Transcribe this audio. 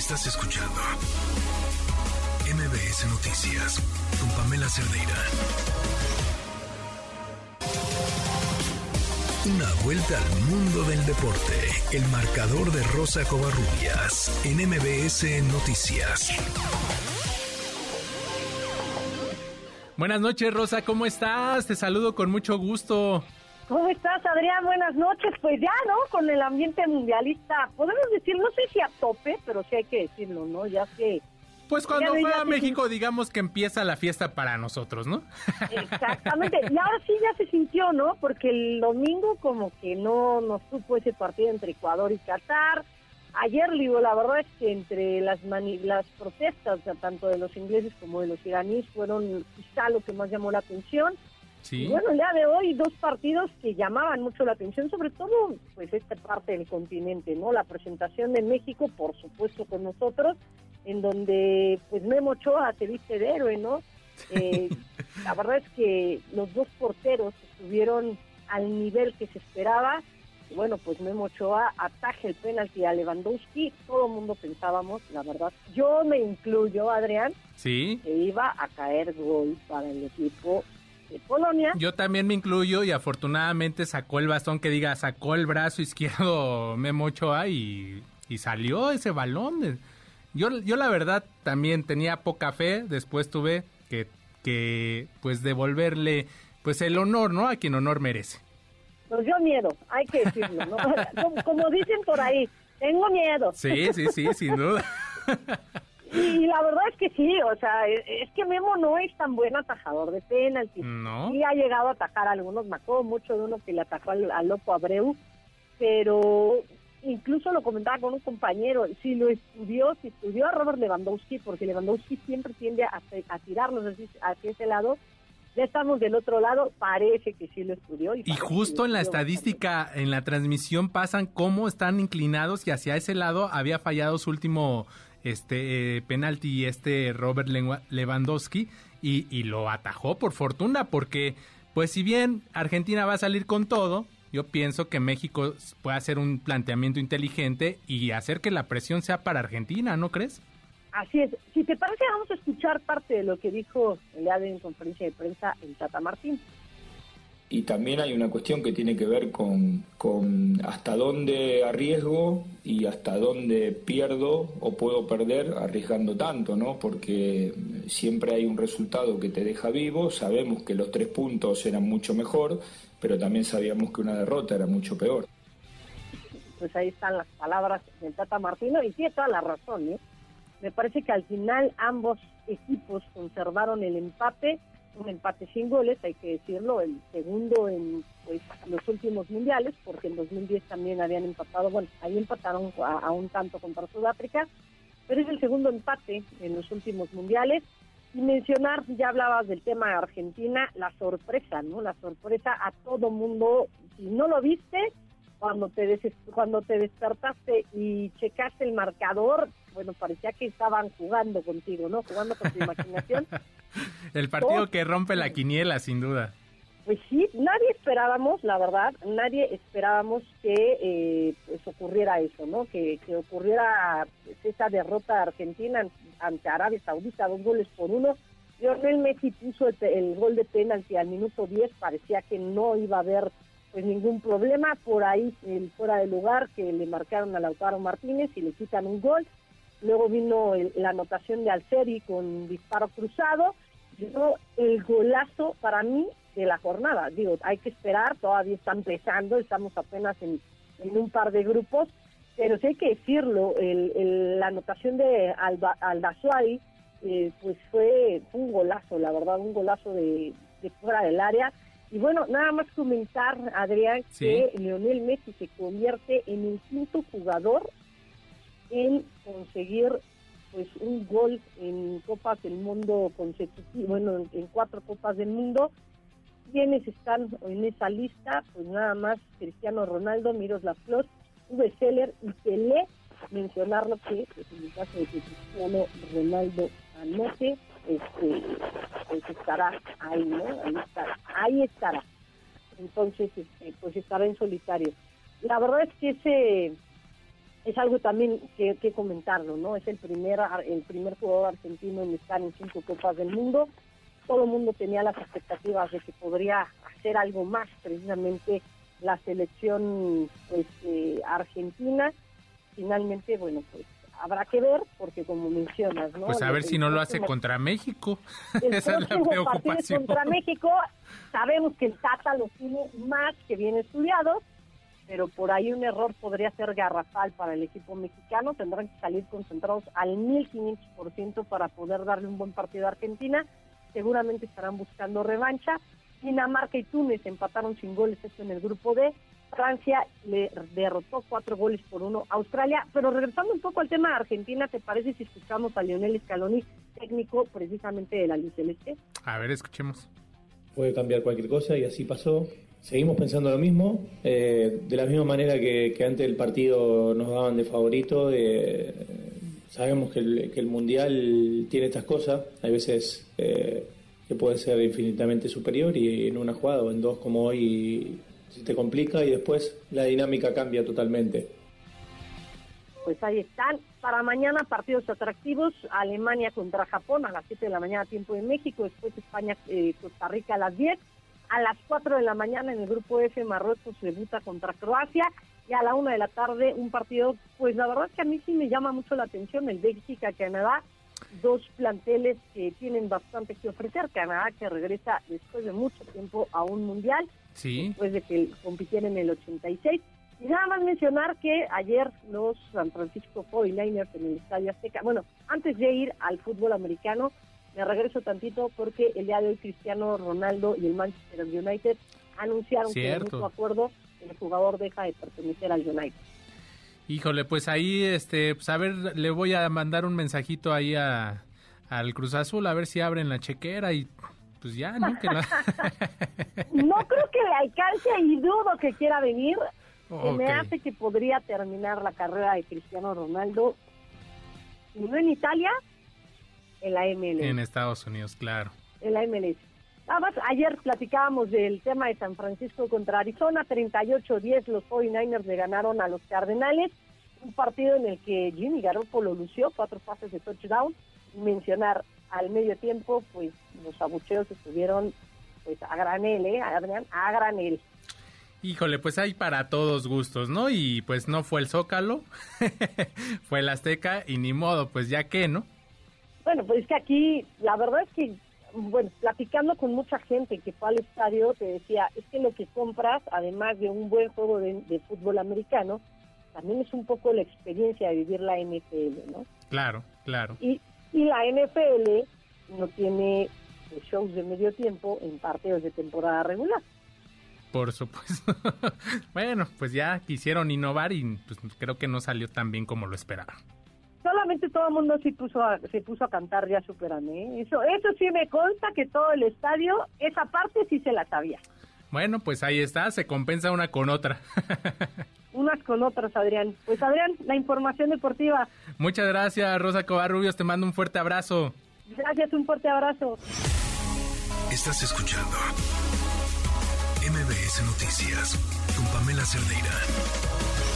Estás escuchando MBS Noticias con Pamela Cerdeira. Una vuelta al mundo del deporte. El marcador de Rosa Covarrubias en MBS Noticias. Buenas noches, Rosa, ¿cómo estás? Te saludo con mucho gusto. ¿Cómo estás, Adrián? Buenas noches. Pues ya, ¿no? Con el ambiente mundialista, podemos decir, no sé si a tope, pero sí hay que decirlo, ¿no? Ya que... Pues cuando juega México, digamos que empieza la fiesta para nosotros, ¿no? Exactamente. Y ahora sí ya se sintió, ¿no? Porque el domingo como que no nos supo ese partido entre Ecuador y Qatar. Ayer, digo, la verdad es que entre las las protestas, tanto de los ingleses como de los iraníes, fueron quizá lo que más llamó la atención bueno, el día de hoy dos partidos que llamaban mucho la atención, sobre todo pues esta parte del continente, ¿no? La presentación de México, por supuesto con nosotros, en donde pues Memo Ochoa se viste de héroe, ¿no? Eh, la verdad es que los dos porteros estuvieron al nivel que se esperaba. Y bueno, pues Memo Ochoa ataje el penalti a Lewandowski. Todo el mundo pensábamos, la verdad, yo me incluyo, Adrián, ¿Sí? que iba a caer gol para el equipo Yo también me incluyo y afortunadamente sacó el bastón que diga, sacó el brazo izquierdo Memo Ochoa y, y salió ese balón. Yo, yo la verdad también tenía poca fe, después tuve que, que pues devolverle pues el honor, ¿no? A quien honor merece. Pues yo miedo, hay que decirlo, ¿no? como dicen por ahí, tengo miedo. Sí, sí, sí, sin duda. Y la verdad es que sí, o sea, es que Memo no es tan buen atajador de penaltis. No. Sí ha llegado a atajar a algunos, me acuerdo mucho de uno que le atacó al, Lopo Abreu, pero incluso lo comentaba con un compañero, si lo estudió, si estudió a Robert Lewandowski, porque Lewandowski siempre tiende a, a tirarlos hacia ese lado, ya estamos del otro lado, parece que sí lo estudió. Y, justo en la estadística, en la transmisión pasan cómo están inclinados y hacia ese lado había fallado su último este eh, penalti este Robert Lewandowski y, y lo atajó por fortuna porque pues si bien Argentina va a salir con todo, yo pienso que México puede hacer un planteamiento inteligente y hacer que la presión sea para Argentina, ¿no crees? Así es. Si te parece, vamos a escuchar parte de lo que dijo el de en conferencia de prensa el Tata Martín. Y también hay una cuestión que tiene que ver con, con hasta dónde arriesgo y hasta dónde pierdo o puedo perder arriesgando tanto, ¿no? Porque siempre hay un resultado que te deja vivo, sabemos que los tres puntos eran mucho mejor, pero también sabíamos que una derrota era mucho peor. Pues ahí están las palabras del Tata Martino y tiene toda la razón, ¿eh? Me parece que al final ambos equipos conservaron el empate, un empate sin goles, hay que decirlo, el segundo en pues, los últimos mundiales, porque en 2010 también habían empatado, bueno, ahí empataron a, un tanto contra Sudáfrica, pero es el segundo empate en los últimos mundiales. Y mencionar, ya hablabas del tema de Argentina, la sorpresa, ¿no? La sorpresa a todo mundo, si no lo viste, cuando te cuando te despertaste y checaste el marcador, bueno, parecía que estaban jugando contigo, ¿no? Jugando con tu imaginación. el partido que rompe la quiniela, sin duda. Pues sí, nadie esperábamos, la verdad, nadie esperábamos que eh, pues ocurriera eso, ¿no? Que, que ocurriera pues, esa derrota de Argentina ante Arabia Saudita, dos goles por uno. Lionel Messi puso el, el gol de penalti al minuto 10, parecía que no iba a haber pues ningún problema, por ahí el fuera de lugar que le marcaron a Lautaro Martínez y le quitan un gol, luego vino la anotación de Alceri con disparo cruzado, llegó el golazo para mí de la jornada, digo, hay que esperar, todavía está empezando, estamos apenas en, un par de grupos, pero sí hay que decirlo, la anotación de Alba, eh, pues fue un golazo, la verdad, un golazo de fuera del área, y bueno, nada más comentar, Adrián, que Leonel Messi se convierte en el quinto jugador en conseguir pues un gol en Copas del Mundo consecutivo, bueno, en, cuatro Copas del Mundo. Quienes están en esa lista? Pues nada más Cristiano Ronaldo, Miroslav Klose, Uwe Seller y Pelé. Mencionarlo que pues, en el caso de que Cristiano Ronaldo anote, este, pues estará ahí, ¿no? Ahí estará. Ahí estará. Entonces, este, pues estará en solitario. La verdad es que ese es algo también que, que comentarlo, ¿no? Es el primer, el primer jugador argentino en estar en cinco Copas del Mundo. Todo el mundo tenía las expectativas de que podría hacer algo más, precisamente la selección eh, argentina. Finalmente, bueno, pues habrá que ver, porque como mencionas, ¿no? Pues a ver si no lo hace contra México. Esa es la preocupación. contra México, sabemos que el Tata lo tiene más que bien estudiado, pero por ahí un error podría ser garrafal para el equipo mexicano. Tendrán que salir concentrados al 1500% para poder darle un buen partido a Argentina. Seguramente estarán buscando revancha. Dinamarca y Túnez empataron sin goles, esto en el grupo D. Francia le derrotó cuatro goles por uno a Australia. Pero regresando un poco al tema de Argentina, ¿te parece si escuchamos a Lionel Scaloni, técnico precisamente de la Liga Celeste? A ver, escuchemos. Puede cambiar cualquier cosa y así pasó. Seguimos pensando lo mismo, eh, de la misma manera que, antes del partido nos daban de favorito. Eh, sabemos que el, Mundial tiene estas cosas, hay veces eh, que puede ser infinitamente superior y en una jugada o en dos como hoy se te complica y después la dinámica cambia totalmente. Pues ahí están. Para mañana partidos atractivos, Alemania contra Japón a las 7 de la mañana tiempo de México, después España, Costa Rica a las 10 a las 4 de la mañana en el grupo F Marruecos debuta contra Croacia. Y a la 1 de la tarde un partido, pues la verdad es que a mí sí me llama mucho la atención el Bélgica-Canadá, dos planteles que tienen bastante que ofrecer, Canadá que regresa después de mucho tiempo a un mundial, después de que compitiera en el 86. Y nada más mencionar que ayer los San Francisco 49ers en el Estadio Azteca, bueno, antes de ir al fútbol americano, me regreso tantito porque el día de hoy Cristiano Ronaldo y el Manchester United anunciaron que en su acuerdo el jugador deja de pertenecer al United. Híjole, pues ahí, este, pues a ver, le voy a mandar un mensajito ahí a, al Cruz Azul a ver si abren la chequera y pues ya, ¿no? Que no creo que le alcance y dudo que quiera venir. Me hace que podría terminar la carrera de Cristiano Ronaldo, no en Italia, en la MLS. En Estados Unidos, claro. En la MLS. Nada ayer platicábamos del tema de San Francisco contra Arizona, 38-10 los 49ers le ganaron a los Cardenales, un partido en el que Jimmy Garoppolo lució cuatro pases de touchdown, mencionar al medio tiempo, pues los abucheos estuvieron pues a granel, ¿eh? Adrián, a granel. Híjole, pues hay para todos gustos, ¿no? Y pues no fue el Zócalo, fue el Azteca y ni modo, pues ya que, ¿no? Bueno, pues es que aquí, la verdad es que, bueno, platicando con mucha gente que fue al estadio, te decía, es que lo que compras, además de un buen juego de, fútbol americano, también es un poco la experiencia de vivir la NFL, ¿no? Claro, claro. Y, y la NFL no tiene pues, shows de medio tiempo en partidos de temporada regular. Por supuesto. bueno, pues ya quisieron innovar y pues creo que no salió tan bien como lo esperaban todo el mundo se puso a, se puso a cantar ya superame. ¿eh? Eso, eso sí me consta que todo el estadio, esa parte sí se la sabía. Bueno, pues ahí está, se compensa una con otra. Unas con otras, Adrián. Pues Adrián, la información deportiva. Muchas gracias, Rosa Covarrubios, te mando un fuerte abrazo. Gracias, un fuerte abrazo. Estás escuchando MBS Noticias con Pamela Cerdeira.